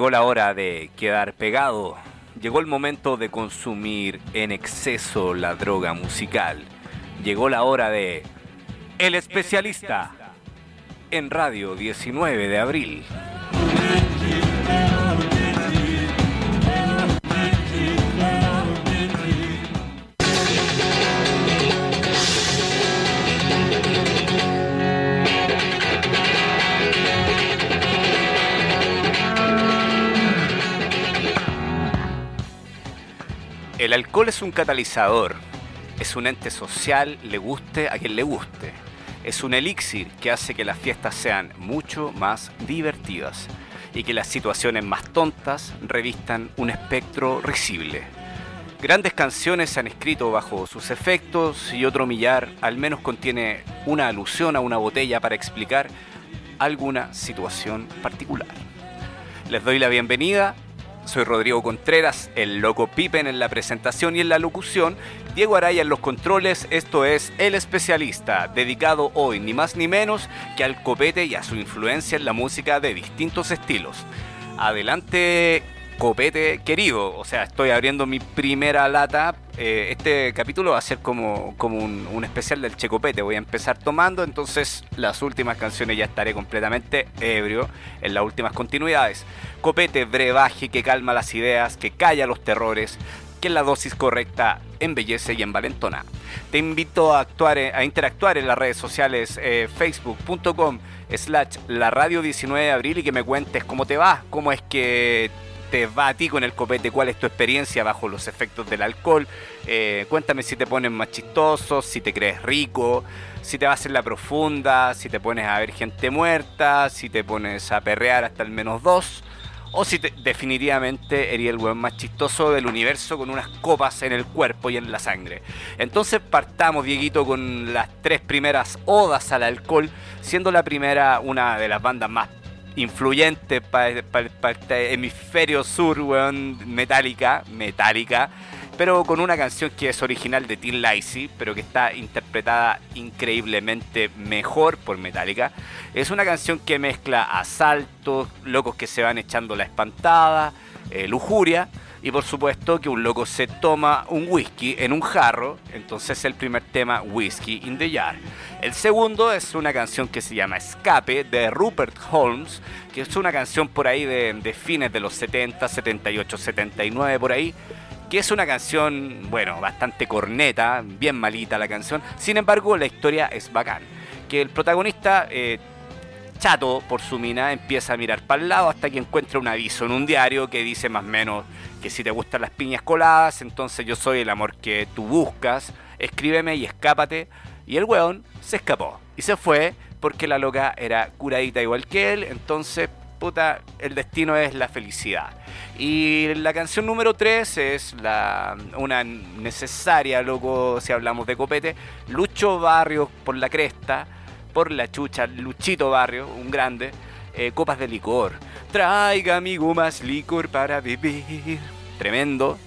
Llegó la hora de quedar pegado. Llegó el momento de consumir en exceso la droga musical. Llegó la hora de El especialista en Radio 19 de abril. El alcohol es un catalizador, es un ente social, le guste a quien le guste. Es un elixir que hace que las fiestas sean mucho más divertidas y que las situaciones más tontas revistan un espectro risible. Grandes canciones se han escrito bajo sus efectos y otro millar al menos contiene una alusión a una botella para explicar alguna situación particular. Les doy la bienvenida soy Rodrigo Contreras, el loco Pipen en la presentación y en la locución, Diego Araya en los controles, esto es El Especialista, dedicado hoy ni más ni menos que al copete y a su influencia en la música de distintos estilos. Adelante copete querido. O sea, estoy abriendo mi primera lata. Eh, este capítulo va a ser como, como un, especial del Checopete. Voy a empezar tomando, entonces las últimas canciones ya estaré completamente ebrio en las últimas continuidades. Copete, brebaje que calma las ideas, que calla los terrores, que la dosis correcta embellece y envalentona. Te invito a, actuar, a interactuar en las redes sociales eh, facebook.com slash la radio 19 de abril y que me cuentes cómo te va, cómo es que te va a ti con el copete? ¿Cuál es tu experiencia bajo los efectos del alcohol? Eh, cuéntame si te pones más chistoso, si te crees rico, si te vas en la profunda, si te pones a ver gente muerta, si te pones a perrear hasta el menos dos. O si definitivamente eres el weón más chistoso del universo con unas copas en el cuerpo y en la sangre. Entonces partamos, Dieguito, con las tres primeras odas al alcohol, siendo la primera una de las bandas más influyente para este hemisferio sur, weón, pero con una canción que es original de Tim Lacey, pero que está interpretada increíblemente mejor por Metallica. Es una canción que mezcla asaltos, locos que se van echando la espantada, eh, lujuria, y por supuesto que un loco se toma un whisky en un jarro, entonces el primer tema, Whiskey in the Jar. El segundo es una canción que se llama Escape de Rupert Holmes, que es una canción por ahí de, fines de los 70, 78, 79 por ahí, que es una canción, bueno, bastante corneta, bien malita la canción, sin embargo la historia es bacán. Que el protagonista... Eh, chato por su mina, empieza a mirar para el lado hasta que encuentra un aviso en un diario que dice más o menos que si te gustan las piñas coladas, entonces yo soy el amor que tú buscas, escríbeme y escápate. Y el weón se escapó y se fue porque la loca era curadita igual que él, entonces, puta, el destino es la felicidad. Y la canción número 3 es la, una necesaria, loco, si hablamos de copete, Lucho Barrio por la cresta por la chucha, Luchito Barrio, un grande, eh, copas de licor. Traiga, amigo, más licor para vivir. Tremendo.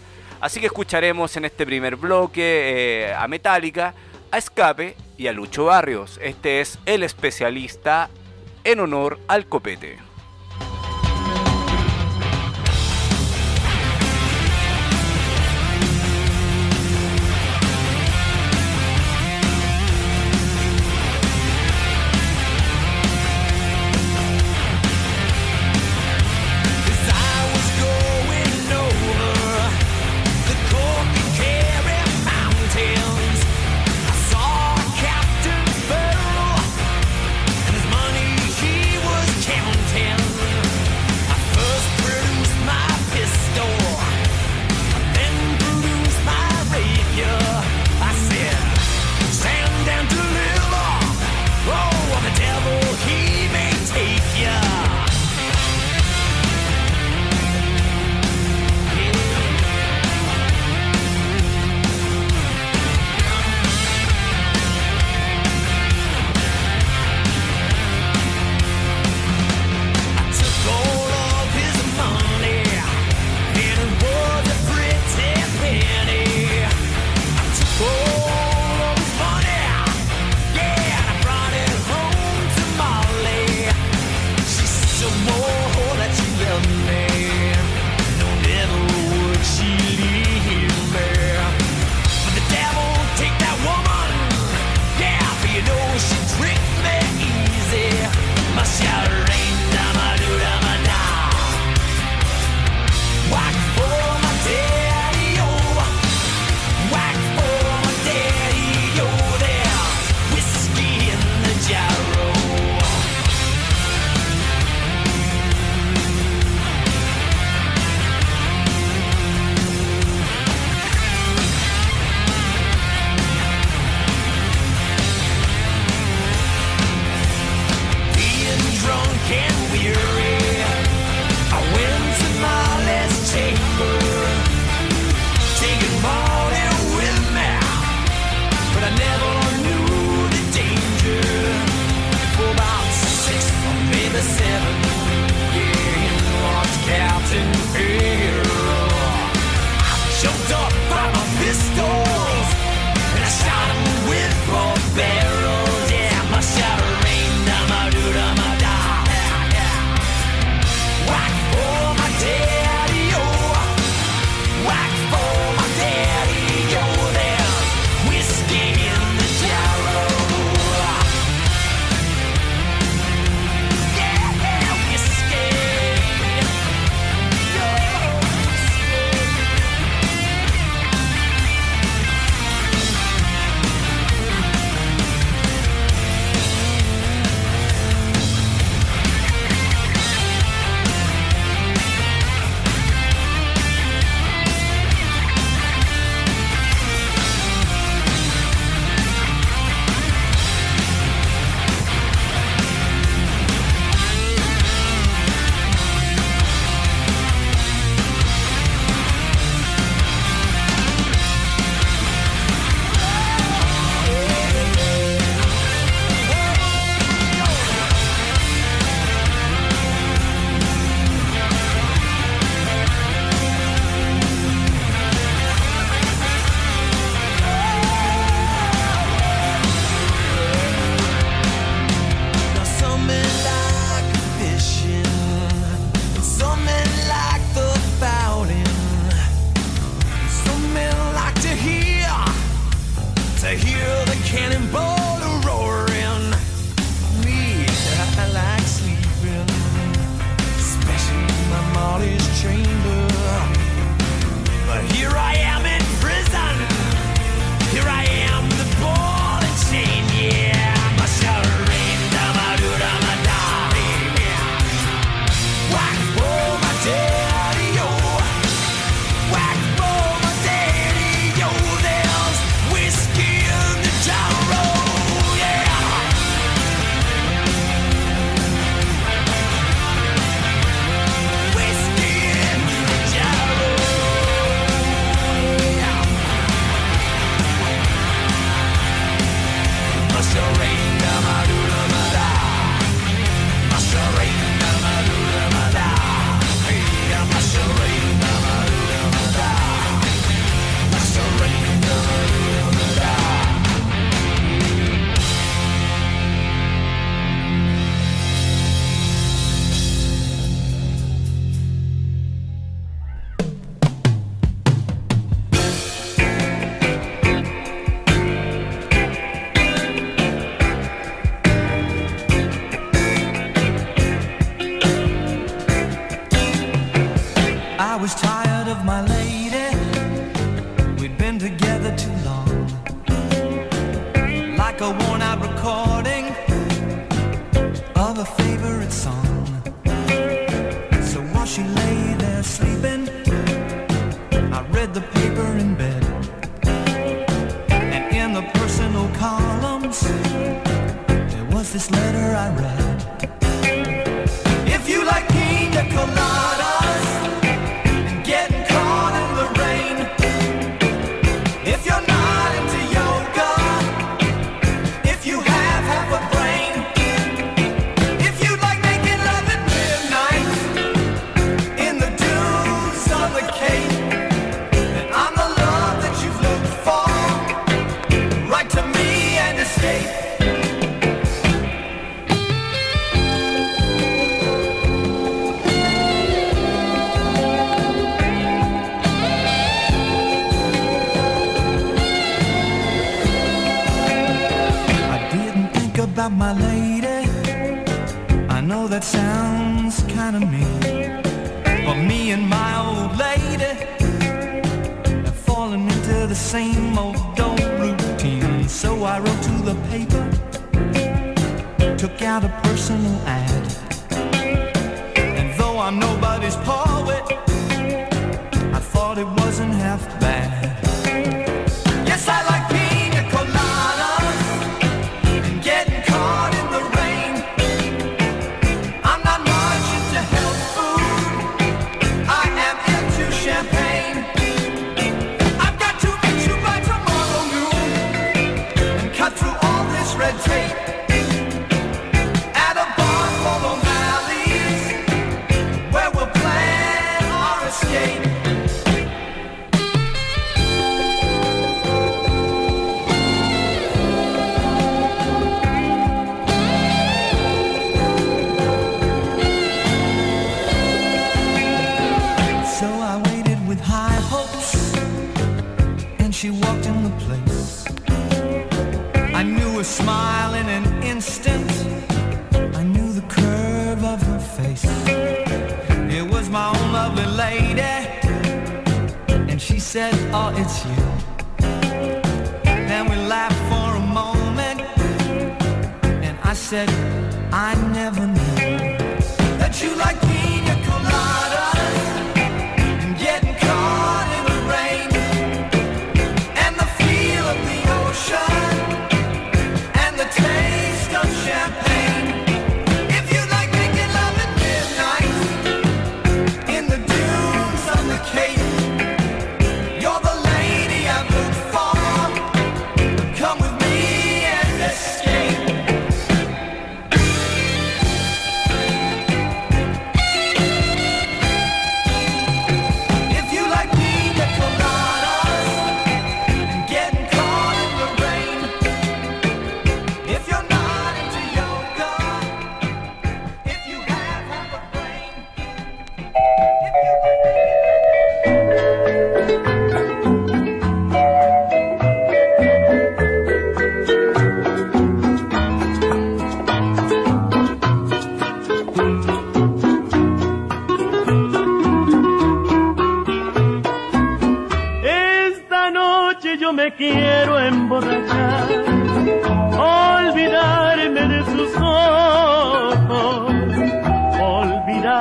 Así que escucharemos en este primer bloque eh, a Metallica, a Escape y a Lucho Barrios. Este es el especialista en honor al copete.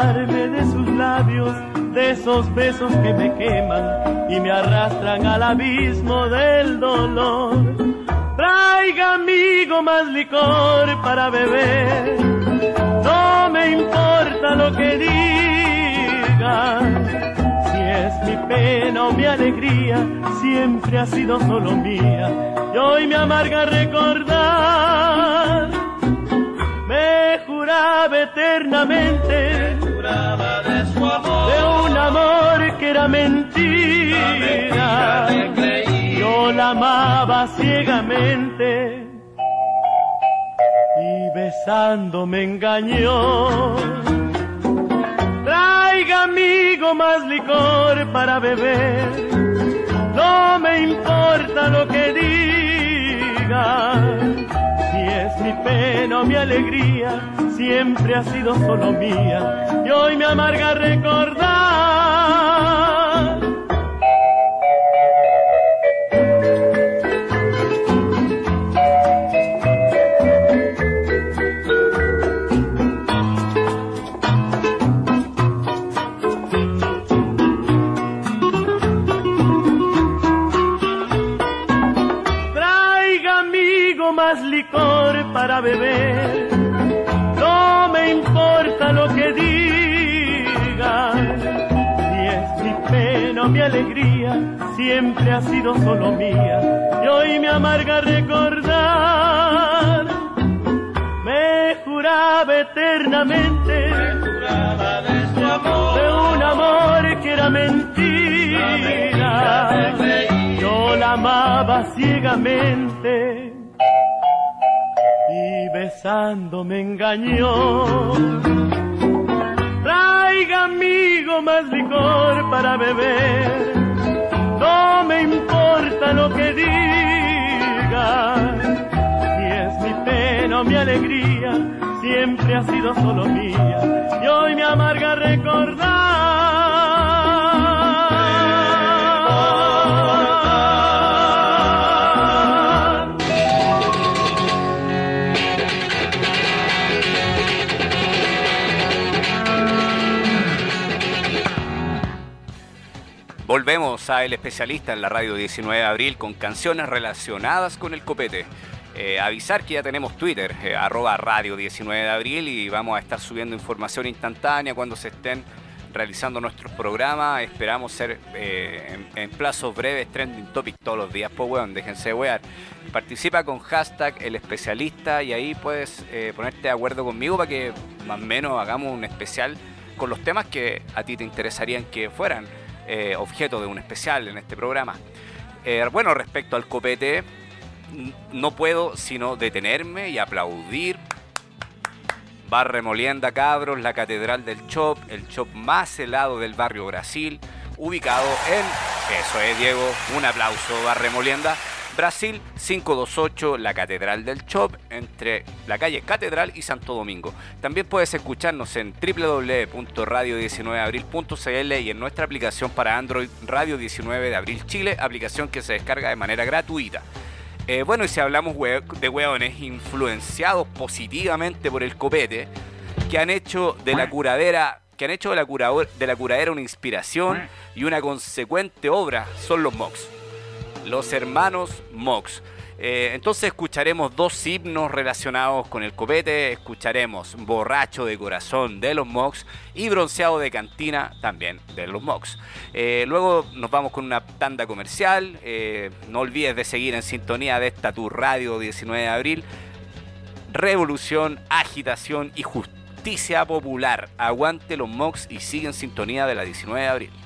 de sus labios, de esos besos que me queman y me arrastran al abismo del dolor. Traiga amigo más licor para beber, no me importa lo que diga. Si es mi pena o mi alegría, siempre ha sido solo mía y hoy me amarga recordar. Me juraba eternamente de un amor que era mentira. Mentira Yo la amaba ciegamente. Y besando me engañó. Traiga amigo más licor para beber. No me importa lo que diga mi pena mi alegría siempre ha sido solo mía. Y hoy me amarga recordar para beber. No me importa lo que digan, si es mi pena o mi alegría, siempre ha sido solo mía. Y hoy me amarga recordar. Me juraba eternamente de un amor que era mentira. Yo la amaba ciegamente y besando me engañó. Traiga amigo más licor para beber, no me importa lo que diga, si es mi pena o mi alegría, siempre ha sido solo mía y hoy me amarga recordar. Volvemos a El Especialista en la radio 19 de abril con canciones relacionadas con el copete. Eh, avisar que ya tenemos Twitter, eh, arroba radio 19 de abril y vamos a estar subiendo información instantánea cuando se estén realizando nuestros programas. Esperamos ser eh, en, plazos breves trending topic todos los días. Pues weón, déjense de wear. Participa con hashtag el especialista y ahí puedes eh, ponerte de acuerdo conmigo para que más o menos hagamos un especial con los temas que a ti te interesarían que fueran eh, objeto de un especial en este programa. Eh, bueno, respecto al copete, no puedo sino detenerme y aplaudir. Barre Molienda Cabros, la Catedral del Chop, el Chop más helado del barrio Brasil, ubicado en, eso es Diego, un aplauso Barre Molienda, Brasil 528, la Catedral del Chop, entre la calle Catedral y Santo Domingo. También puedes escucharnos en www.radio19abril.cl y en nuestra aplicación para Android Radio 19 de Abril Chile, aplicación que se descarga de manera gratuita. Eh, bueno, y si hablamos de hueones influenciados positivamente por el copete, que han hecho de la curadera, que han hecho de la, cura- de la curadera una inspiración y una consecuente obra, son los Mox. Los hermanos Mox. Eh, entonces escucharemos dos himnos relacionados con el copete, escucharemos Borracho de Corazón de los Mox y Bronceado de Cantina también de los Mox. Eh, luego nos vamos con una tanda comercial, eh, no olvides de seguir en sintonía de esta tu radio 19 de abril, Revolución, Agitación y Justicia Popular. Aguante los Mox y sigue en sintonía de la 19 de abril.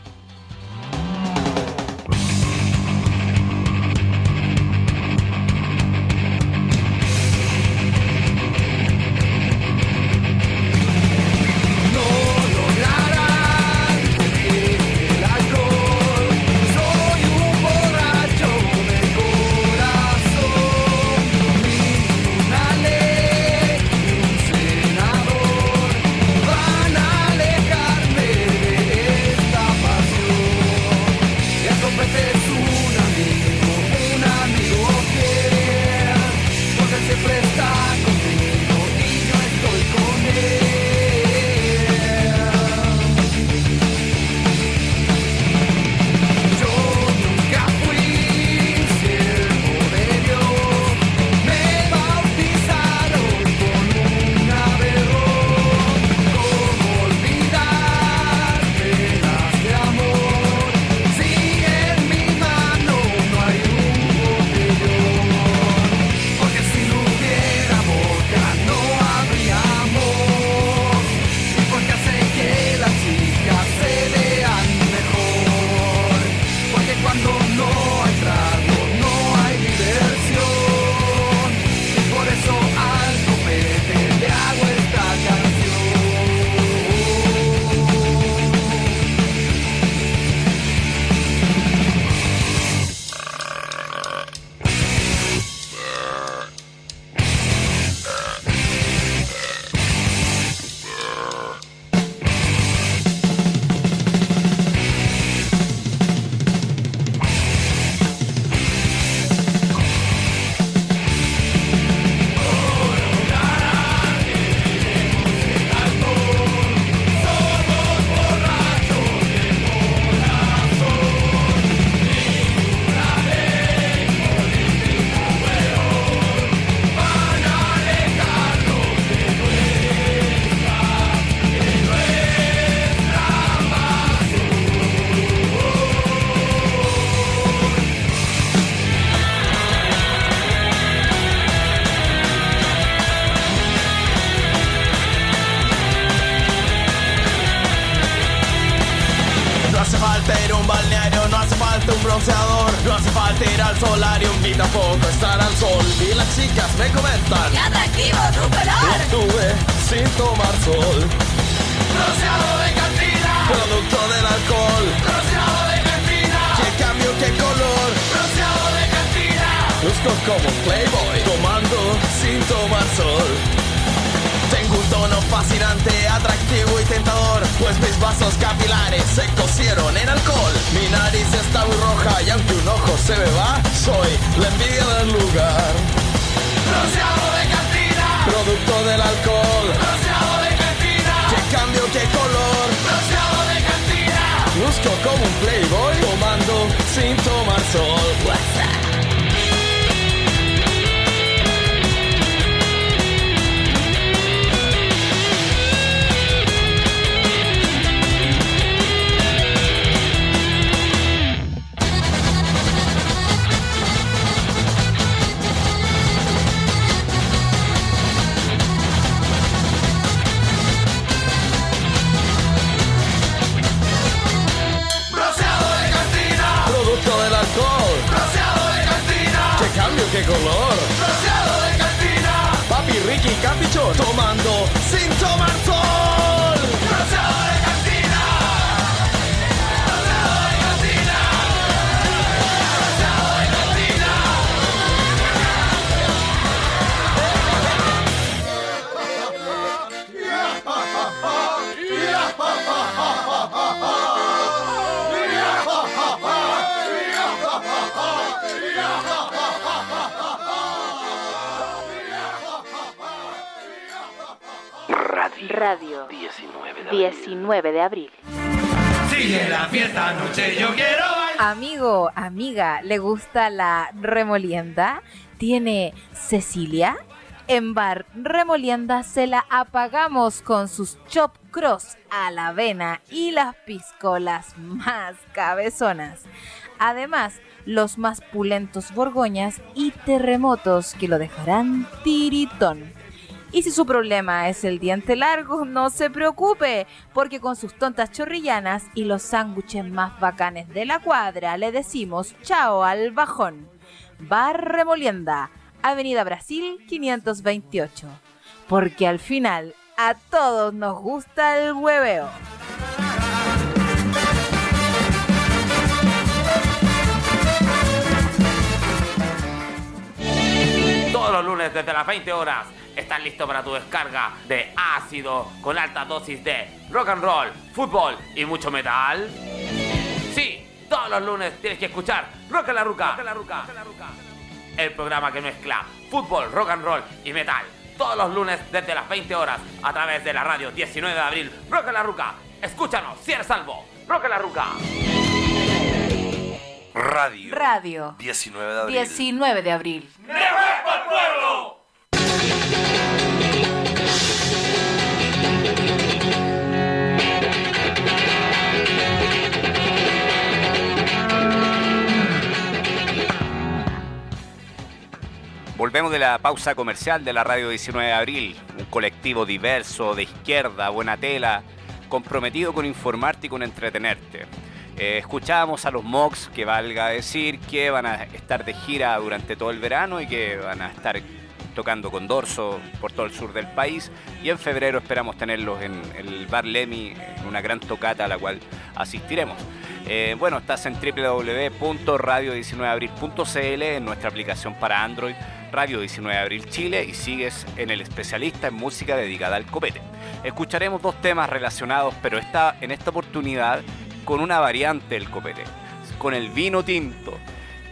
Luzco como un playboy Tomando sin tomar sol 19 de abril. Sigue la fiesta, noche yo quiero bailar. Amigo, amiga, ¿le gusta la remolienda? ¿Tiene Cecilia? En Bar Remolienda se la apagamos con sus chop cross a la avena y las piscolas más cabezonas. Además, los más pulentos borgoñas y terremotos que lo dejarán tiritón. Y si su problema es el diente largo, no se preocupe, porque con sus tontas chorrillanas y los sándwiches más bacanes de la cuadra le decimos chao al bajón. Bar Remolienda, Avenida Brasil 528. Porque al final a todos nos gusta el hueveo. Todos los lunes desde las 20 horas están listos para tu descarga de ácido con alta dosis de rock and roll, fútbol y mucho metal. Sí, todos los lunes tienes que escuchar Rock en la Ruca. El programa que mezcla fútbol, rock and roll y metal. Todos los lunes desde las 20 horas a través de la radio 19 de abril. Rock en la Ruca. Escúchanos, si eres salvo. Rock en la Ruca. Radio. Radio 19 de abril. 19 de abril. Volvemos de la pausa comercial de la radio 19 de abril, un colectivo diverso, de izquierda, buena tela, comprometido con informarte y con entretenerte. Eh, escuchábamos a los Mox, que valga decir que van a estar de gira durante todo el verano y que van a estar tocando con Dorso por todo el sur del país. Y en febrero esperamos tenerlos en el Bar Lemmy, en una gran tocata a la cual asistiremos. Eh, bueno, estás en www.radio19abril.cl, en nuestra aplicación para Android, Radio 19 de Abril Chile, y sigues en el especialista en música dedicada al copete. Escucharemos dos temas relacionados, pero esta, en esta oportunidad con una variante del copete, con el vino tinto.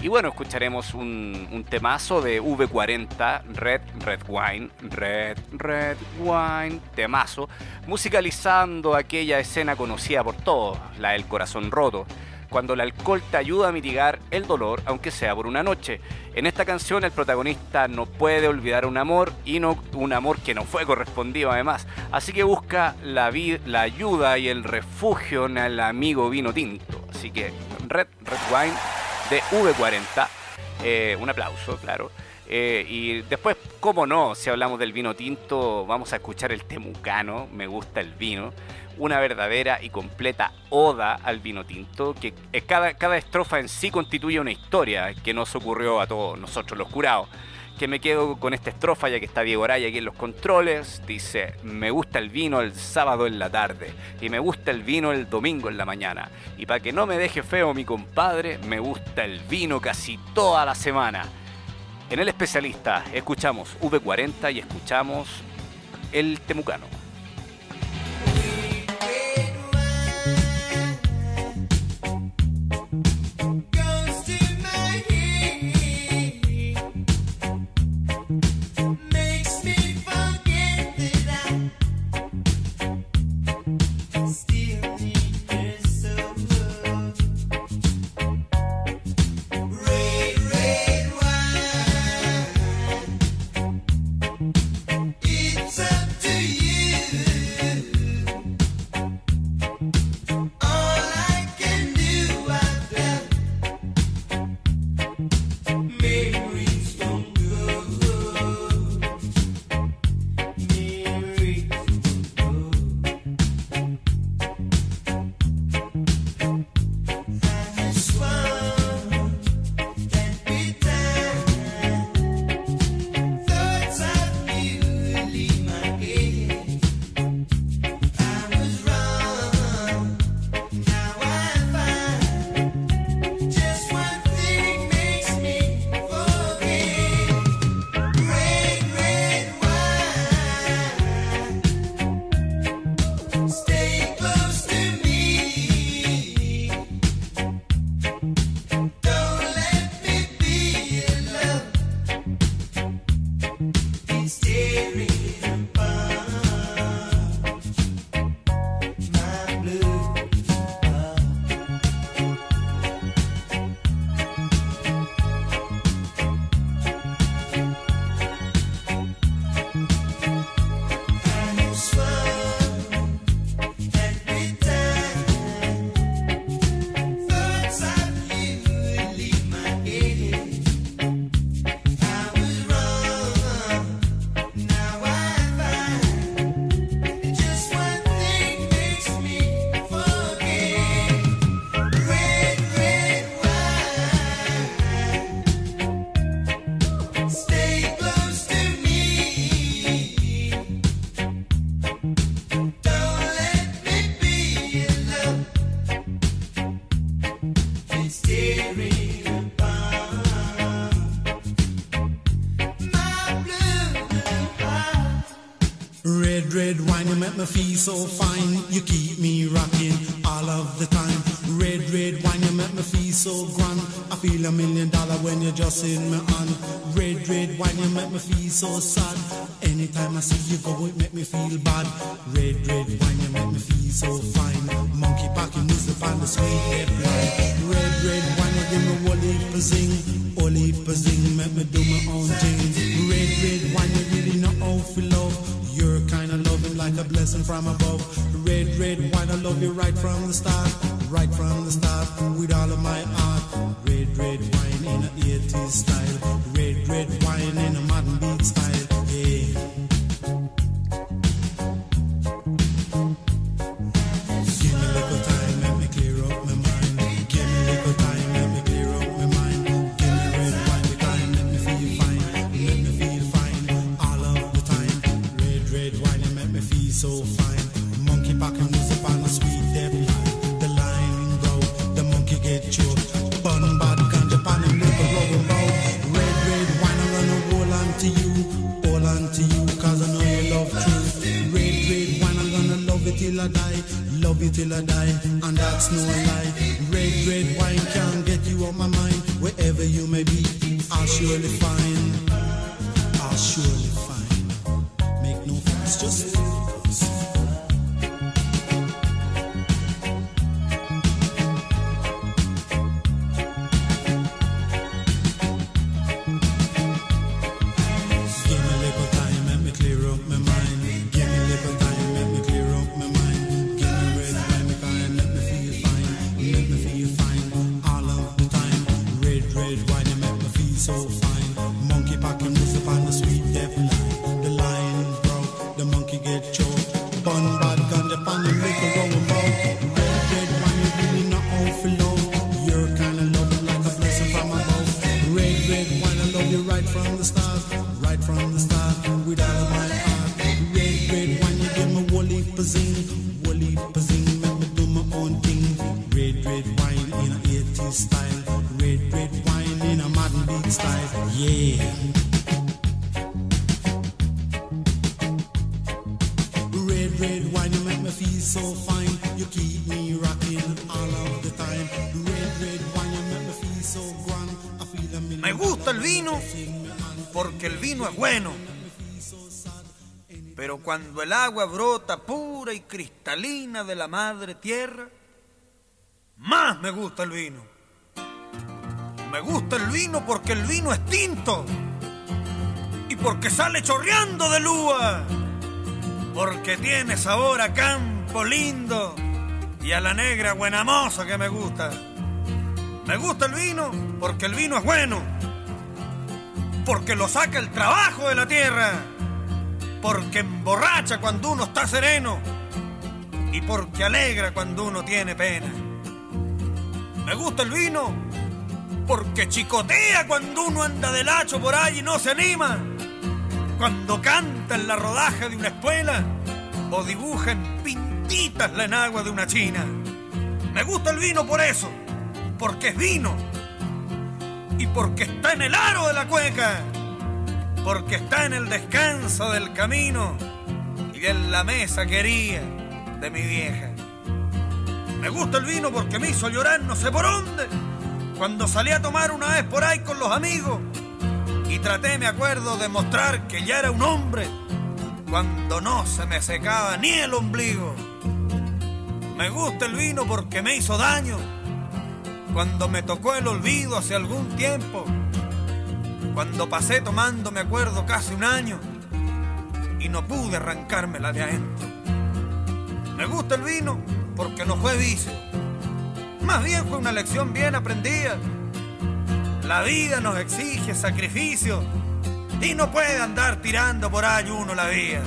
Y bueno, escucharemos un, temazo de V40, Red Red Wine, Red Red Wine, temazo, musicalizando aquella escena conocida por todos, la del corazón roto, cuando el alcohol te ayuda a mitigar el dolor, aunque sea por una noche. En esta canción el protagonista no puede olvidar un amor y no un amor que no fue correspondido además. Así que busca la, la ayuda y el refugio en el amigo vino tinto. Así que Red Red Wine de V40, eh, un aplauso, claro. Eh, y después, cómo no, si hablamos del vino tinto, vamos a escuchar el temucano, me gusta el vino, una verdadera y completa oda al vino tinto, que cada, cada estrofa en sí constituye una historia que nos ocurrió a todos nosotros los curados. Que me quedo con esta estrofa ya que está Diego Araya aquí en los controles. Dice, me gusta el vino el sábado en la tarde y me gusta el vino el domingo en la mañana. Y para que no me deje feo mi compadre, me gusta el vino casi toda la semana. En el especialista escuchamos V40 y escuchamos el temucano. Me feel so fine. You keep me rocking all of the time. Red, red wine, you make me feel so grand. I feel a million dollar when you're just in my hand. Red, red wine, you make me feel so sad. Anytime I see you go, it make me feel bad. Red, red wine, you make me feel so fine. Monkey packing music on the sweet red wine. Red, red wine, you give me whole heap of zing. Whole heap of zing, make me do my own thing. Red, red wine, you really know how to love. Like a blessing from above. Red, red wine, I love you right from the start. Right from the start, with all of my heart. Red, red wine in a 80s style. Red, red wine in a modern beat style. Till I die, and that's no lie. Red, red wine can't get you off my mind. Wherever you may be, I'll surely find. Woolly make me do my own thing. Red, red wine in a 80s style, red, red wine in a modern beat style, yeah. Red, red wine, you make me feel so fine. You keep me rocking all of the time. Red, red wine, you make me feel so grand. I feel a million Me gusta el vino porque el vino es bueno. Pero cuando el agua brota pura y cristalina de la madre tierra, más me gusta el vino. Me gusta el vino porque el vino es tinto y porque sale chorreando de lúa, porque tiene sabor a campo lindo y a la negra buena moza que me gusta. Me gusta el vino porque el vino es bueno, porque lo saca el trabajo de la tierra, porque emborracha cuando uno está sereno y porque alegra cuando uno tiene pena. Me gusta el vino porque chicotea cuando uno anda del hacho por ahí y no se anima, cuando canta en la rodaja de una espuela o dibuja en pintitas la enagua de una china. Me gusta el vino por eso, porque es vino y porque está en el aro de la cueca, porque está en el descanso del camino y en la mesa querida de mi vieja. Me gusta el vino porque me hizo llorar no sé por dónde, cuando salí a tomar una vez por ahí con los amigos y traté, me acuerdo, de mostrar que ya era un hombre cuando no se me secaba ni el ombligo. Me gusta el vino porque me hizo daño cuando me tocó el olvido hace algún tiempo, cuando pasé tomando, me acuerdo, casi un año y no pude arrancármela de adentro. Me gusta el vino porque no fue vicio, más bien fue una lección bien aprendida. La vida nos exige sacrificio y no puede andar tirando por ahí uno la vía.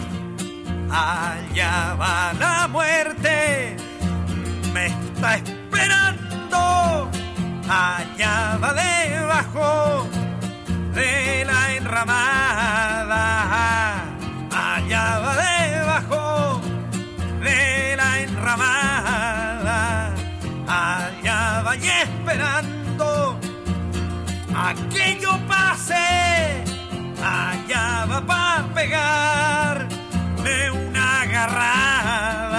Allá va la muerte, me está esperando. Allá va debajo de la enramada. Allá va debajo de la enramada. Allá va y esperando a que yo pase. Allá va para pegarme una agarrada.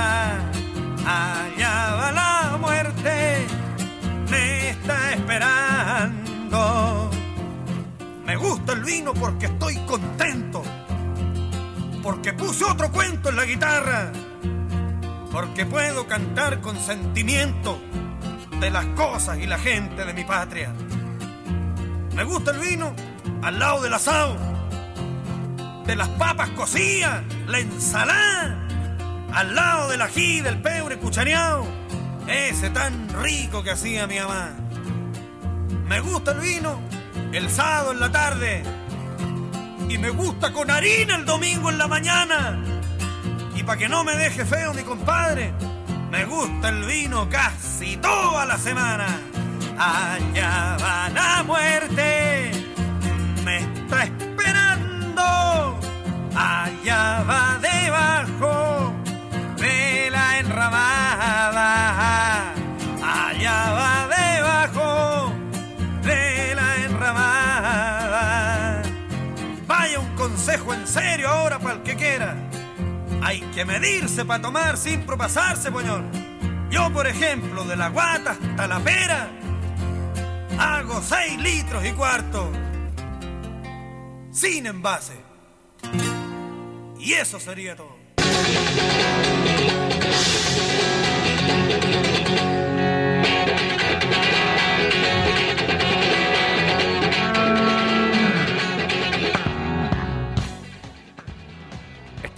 Gusta el vino porque estoy contento. Porque puse otro cuento en la guitarra. Porque puedo cantar con sentimiento de las cosas y la gente de mi patria. Me gusta el vino al lado del asado, de las papas cocidas, la ensalada, al lado del ají, del pebre cuchareado, ese tan rico que hacía mi mamá. Me gusta el vino el sábado en la tarde y me gusta con harina el domingo en la mañana. Y para que no me deje feo mi compadre, me gusta el vino casi toda la semana. Allá va la muerte, me está esperando. Allá va debajo el que quiera. Hay que medirse para tomar sin propasarse, poñón. Yo, por ejemplo, de la guata hasta la pera, hago 6 litros y cuarto. Sin envase. Y eso sería todo.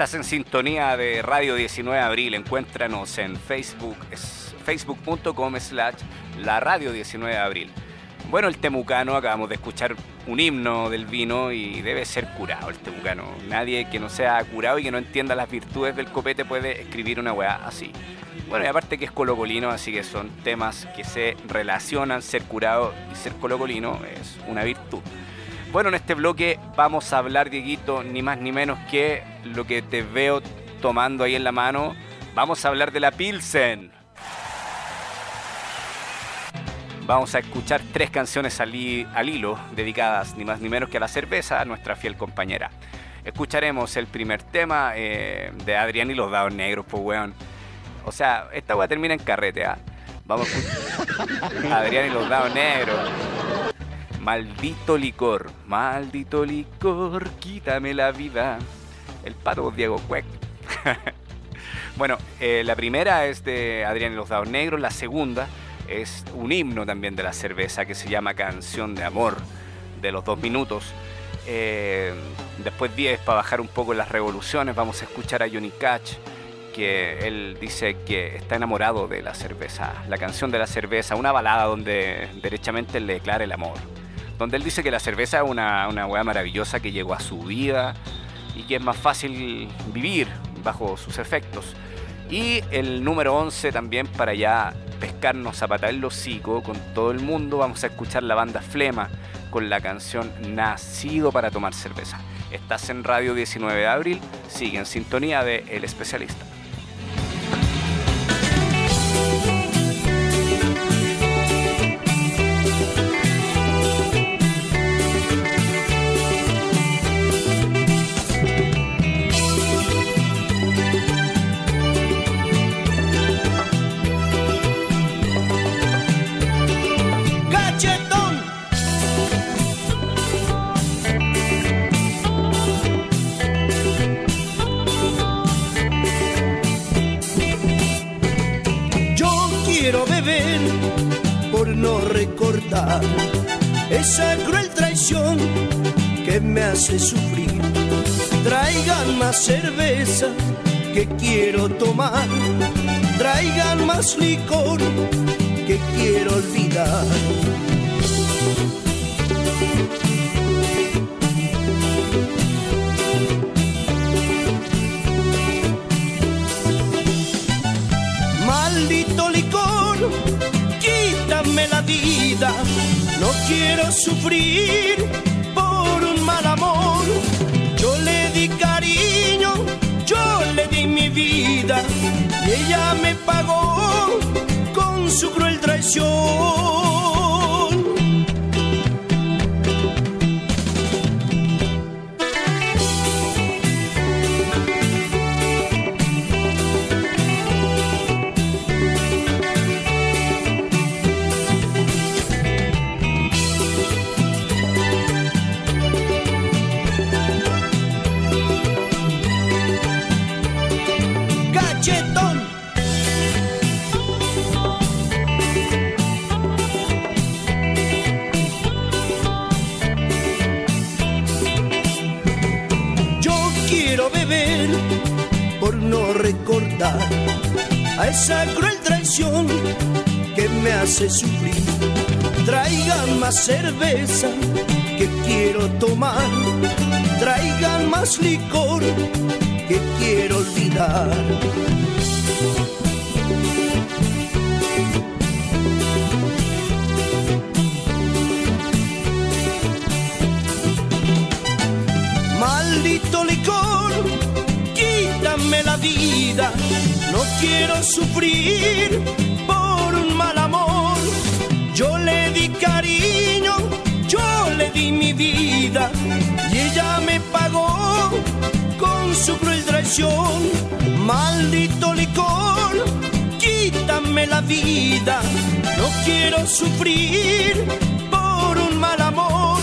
Estás en sintonía de Radio 19 de Abril. Encuéntranos en Facebook, es facebook.com slash la Radio 19 de Abril. Bueno, el temucano, acabamos de escuchar un himno del vino y debe ser curado el temucano. Nadie que no sea curado y que no entienda las virtudes del copete puede escribir una weá así. Bueno, y aparte que es colocolino, así que son temas que se relacionan, ser curado y ser colocolino es una virtud. Bueno, en este bloque vamos a hablar, Dieguito, ni más ni menos que lo que te veo tomando ahí en la mano. Vamos a hablar de la Pilsen. Vamos a escuchar tres canciones al, hi- al hilo dedicadas ni más ni menos que a la cerveza, a nuestra fiel compañera. Escucharemos el primer tema eh, de Adrián y los dados negros, pues weón. O sea, esta weá termina en carrete, ¿ah? Vamos a escuchar Adrián y los dados negros. Maldito licor, maldito licor, quítame la vida. El pato Diego Cuec. bueno, eh, la primera es de Adrián y los Dados Negros, la segunda es un himno también de la cerveza que se llama Canción de Amor, de los dos minutos. Eh, después 10, para bajar un poco las revoluciones, vamos a escuchar a Johnny Cash, que él dice que está enamorado de la cerveza, la canción de la cerveza, una balada donde derechamente le declara el amor. Donde él dice que la cerveza es una, una hueá maravillosa que llegó a su vida y que es más fácil vivir bajo sus efectos. Y el número 11 también para ya pescarnos a patar el hocico con todo el mundo, vamos a escuchar la banda Flema con la canción Nacido para tomar cerveza. Estás en Radio 19 de Abril, sigue en sintonía de El Especialista. Recordar esa cruel traición que me hace sufrir. Traigan más cerveza que quiero tomar. Traigan más licor que quiero olvidar. Quiero sufrir por un mal amor. Yo le di cariño, yo le di mi vida y ella me pagó con su cruel traición. A esa cruel traición que me hace sufrir. Traigan más cerveza que quiero tomar. Traigan más licor que quiero olvidar. Maldito licor, quítame la vida. No quiero sufrir por un mal amor. Yo le di cariño, yo le di mi vida y ella me pagó con su cruel traición. Maldito licor, quítame la vida. No quiero sufrir por un mal amor.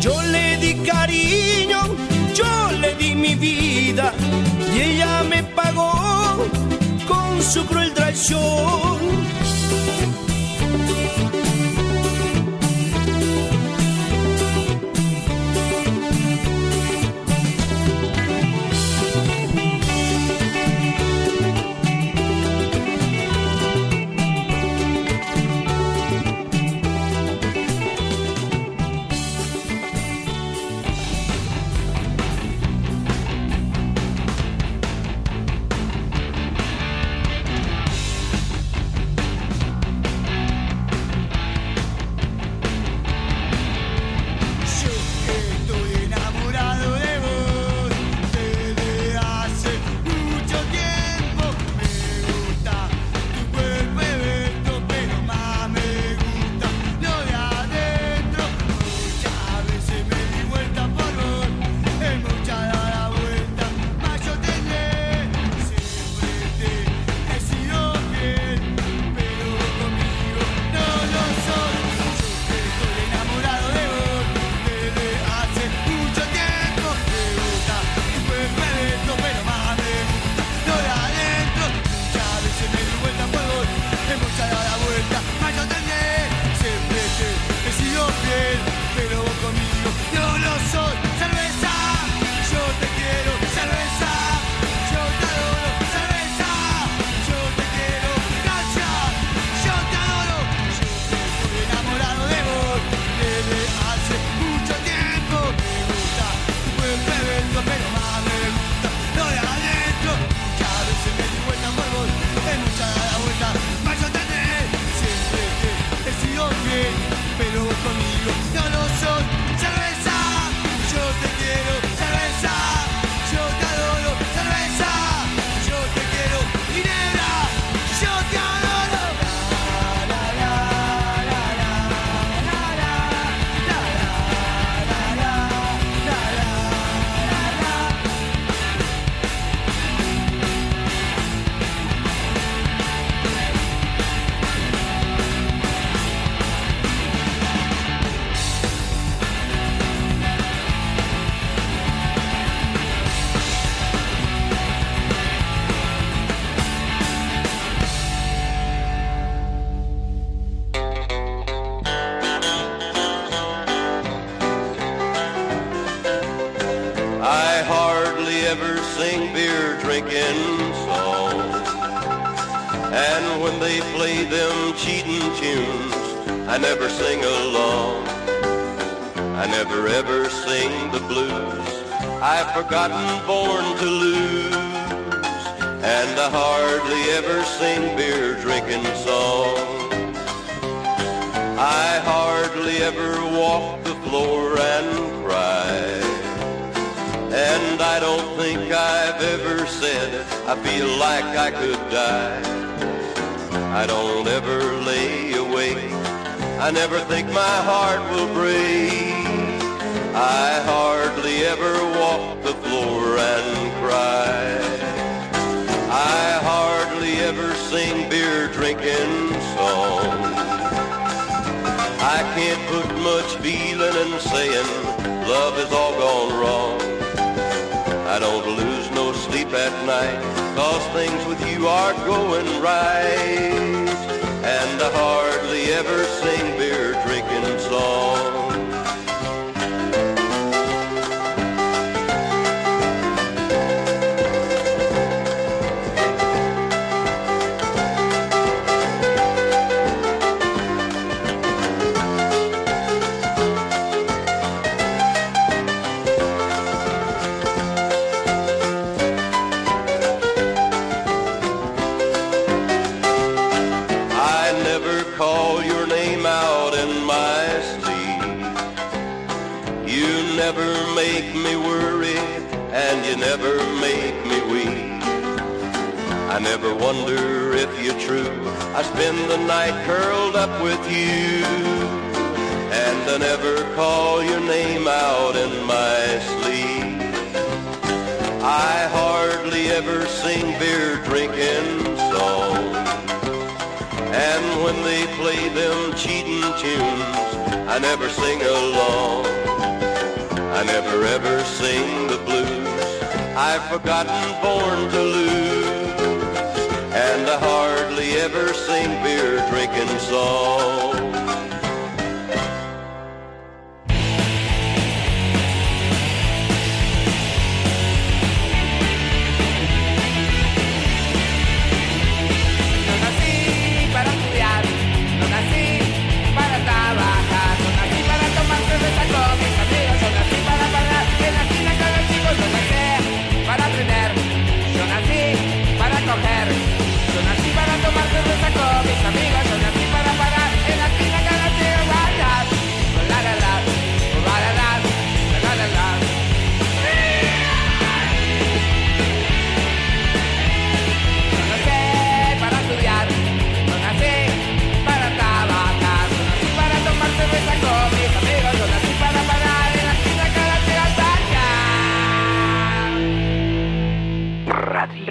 Yo le di cariño, yo le di mi vida sucru îl tragi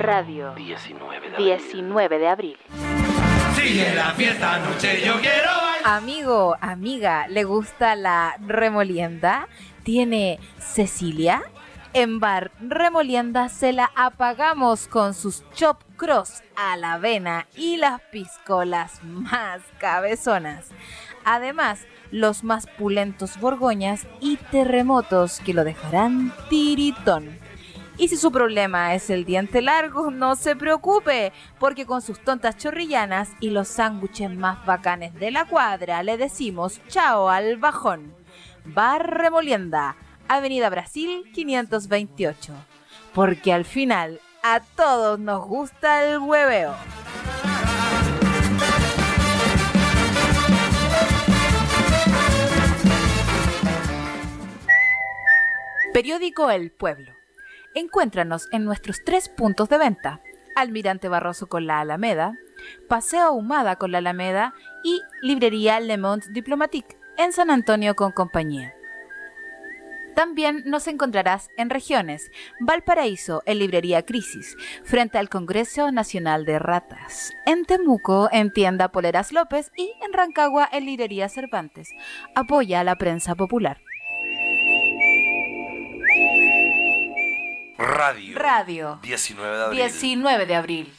Radio. 19 de, de abril. Sigue la fiesta, noche, yo quiero. Amigo, amiga, ¿le gusta la remolienda? ¿Tiene Cecilia? En Bar Remolienda se la apagamos con sus chop cross a la avena y las piscolas más cabezonas. Además, los más pulentos borgoñas y terremotos que lo dejarán tiritón. Y si su problema es el diente largo, no se preocupe, porque con sus tontas chorrillanas y los sándwiches más bacanes de la cuadra le decimos chao al bajón. Bar Remolienda, Avenida Brasil 528. Porque al final a todos nos gusta el hueveo. Periódico El Pueblo. Encuéntranos en nuestros tres puntos de venta. Almirante Barroso con la Alameda, Paseo Ahumada con la Alameda y Librería Le Monde Diplomatique en San Antonio con compañía. También nos encontrarás en regiones, Valparaíso en Librería Crisis, frente al Congreso Nacional de Ratas, en Temuco en Tienda Poleras López y en Rancagua en Librería Cervantes. Apoya a la prensa popular. Radio. Radio. 19 de abril. 19 de abril.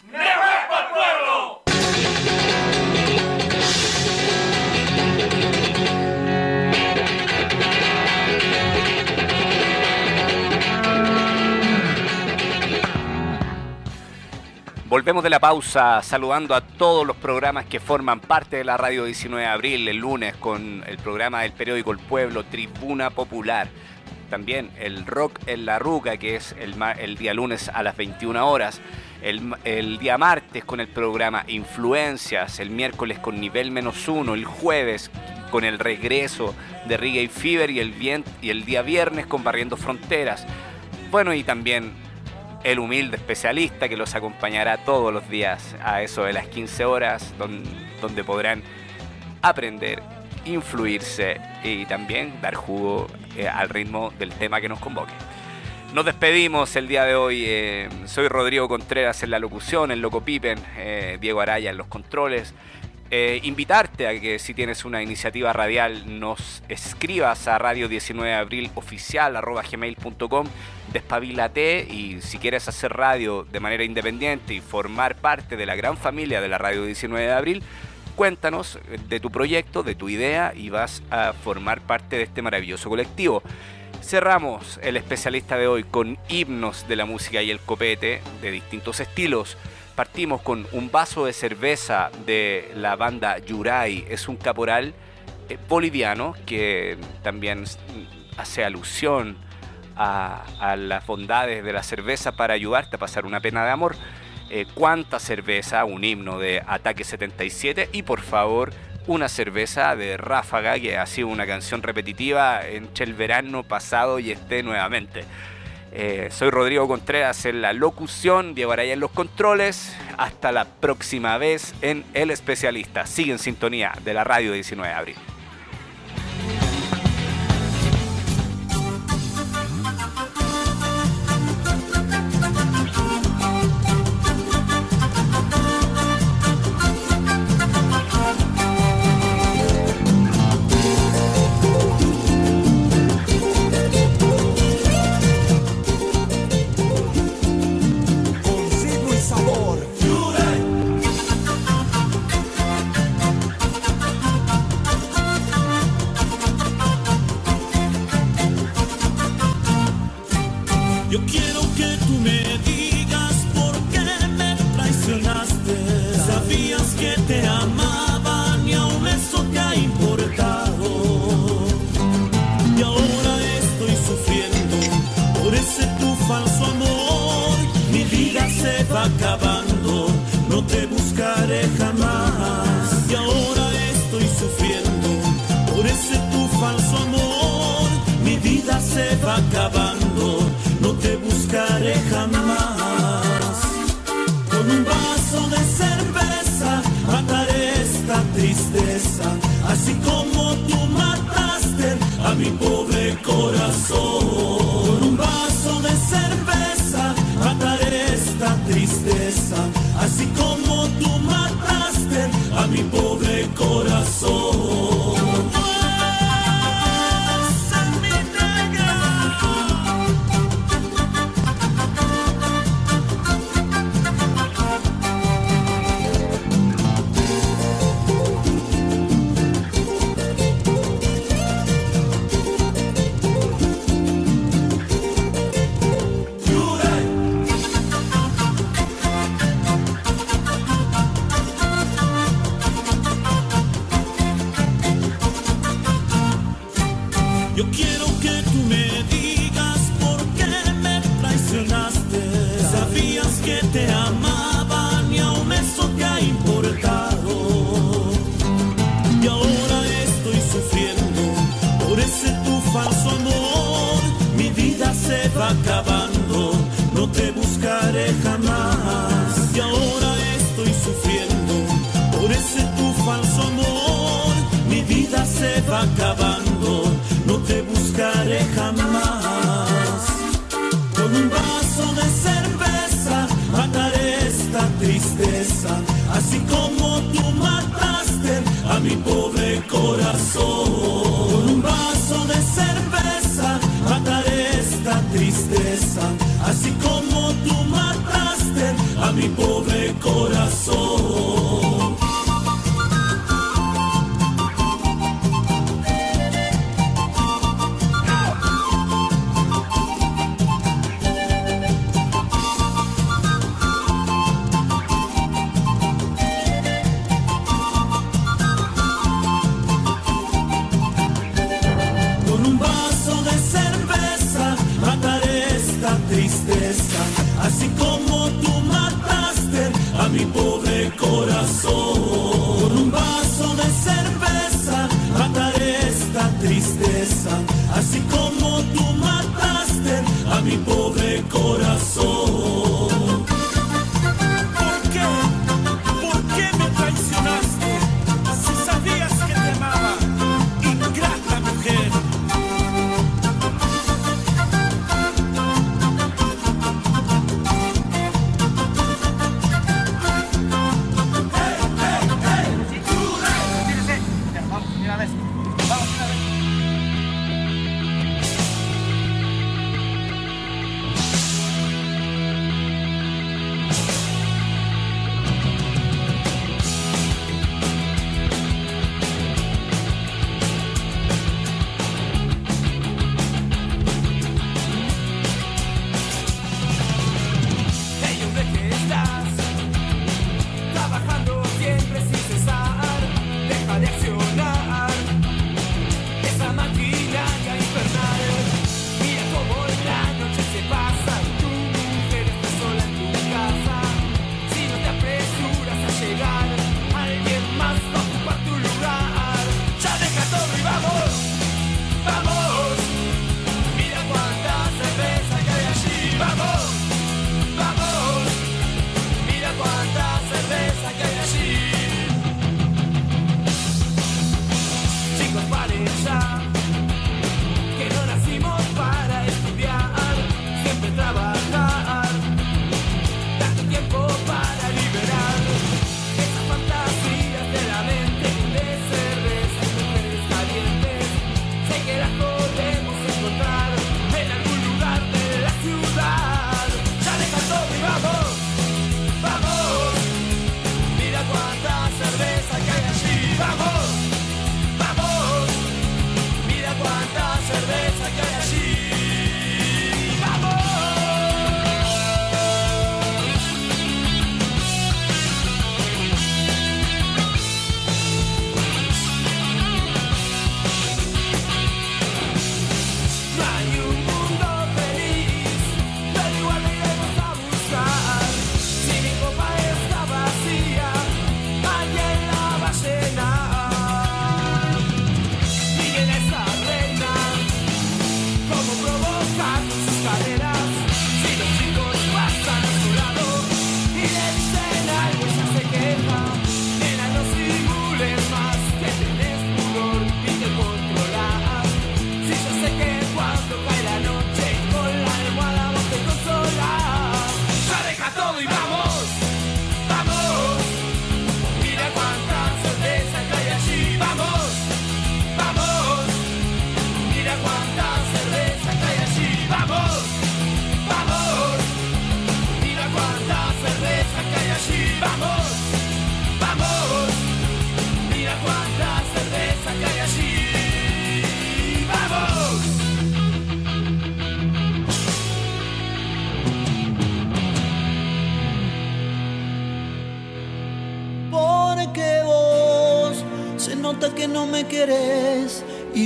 Volvemos de la pausa saludando a todos los programas que forman parte de la radio 19 de abril, el lunes con el programa del periódico El Pueblo, Tribuna Popular. También el Rock en la Ruca, que es el, día lunes a las 21 horas. El, el día martes con el programa Influencias. El miércoles con Nivel Menos Uno. El jueves con el regreso de Reggae Fever. Y el, vien- y el día viernes con Barriendo Fronteras. Bueno, y también el humilde especialista que los acompañará todos los días a eso de las 15 horas, don- donde podrán aprender, influirse y también dar jugo eh, al ritmo del tema que nos convoque. Nos despedimos el día de hoy. eh, soy Rodrigo Contreras en la locución, el Loco Pipen, eh, Diego Araya en los controles. Eh, invitarte a que si tienes una iniciativa radial nos escribas a radio 19 de abril oficial arroba gmail.com despabilate y si quieres hacer radio de manera independiente y formar parte de la gran familia de la radio 19 de abril cuéntanos de tu proyecto, de tu idea y vas a formar parte de este maravilloso colectivo. Cerramos el especialista de hoy con himnos de la música y el copete de distintos estilos. Partimos con un vaso de cerveza de la banda Yuray. Es un caporal eh, boliviano que también mm, hace alusión a, a las bondades de la cerveza para ayudarte a pasar una pena de amor. Eh, Cuánta cerveza, un himno de Ataque 77 y por favor una cerveza de Ráfaga que ha sido una canción repetitiva entre el verano pasado y este nuevamente. Eh, soy Rodrigo Contreras en la locución, Diego Araya en los controles. Hasta la próxima vez en El Especialista. Sigue en sintonía de la radio 19 de abril.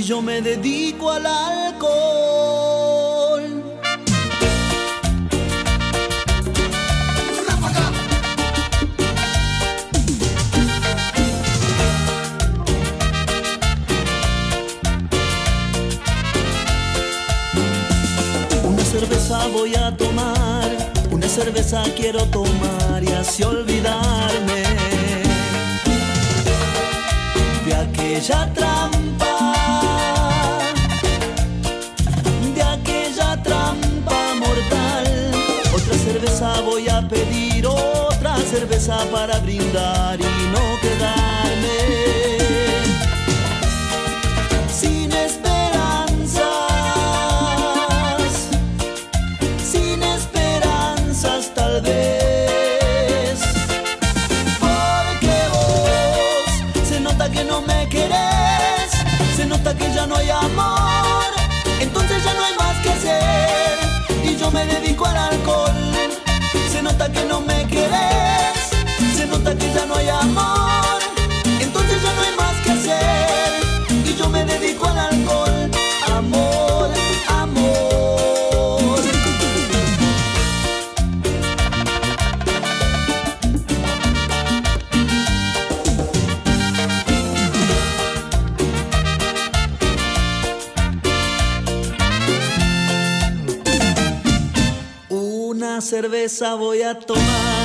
Yo me dedico al alcohol. Una cerveza voy a tomar, una cerveza quiero tomar y así olvidarme de aquella para brindar y no quedarme sin esperanzas, sin esperanzas tal vez. Porque vos se nota que no me querés, se nota que ya no hay amor, entonces ya no hay más que hacer y yo me dedico al alcohol. Se nota que no me ya no hay amor, entonces ya no hay más que hacer y yo me dedico al alcohol. Amor, amor. Una cerveza voy a tomar,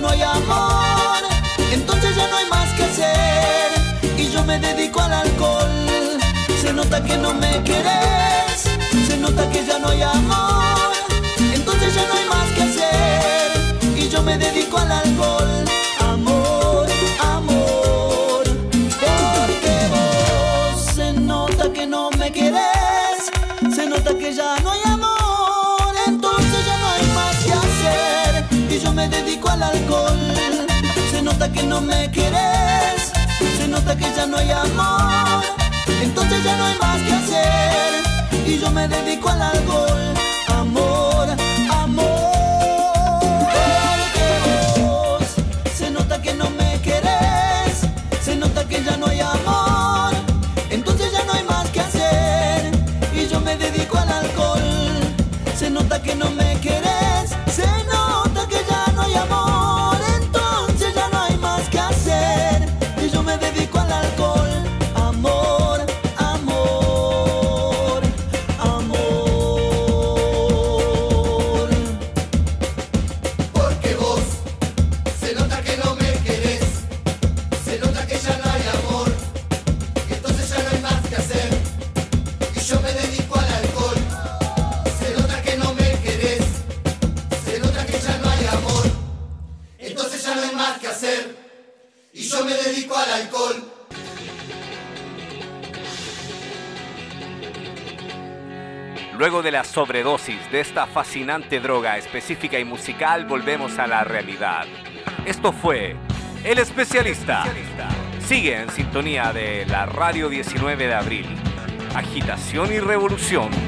no hay amor, entonces ya no hay más que hacer y yo me dedico al alcohol. Se nota que no me querés, se nota que ya no hay amor, entonces ya no hay más que hacer y yo me dedico al alcohol. Que no me querés, se nota que ya no hay amor, entonces ya no hay más que hacer. Y yo me dedico al alcohol. Sobredosis de esta fascinante droga específica y musical, volvemos a la realidad. Esto fue El Especialista. Sigue en sintonía de la Radio 19 de abril. Agitación y revolución.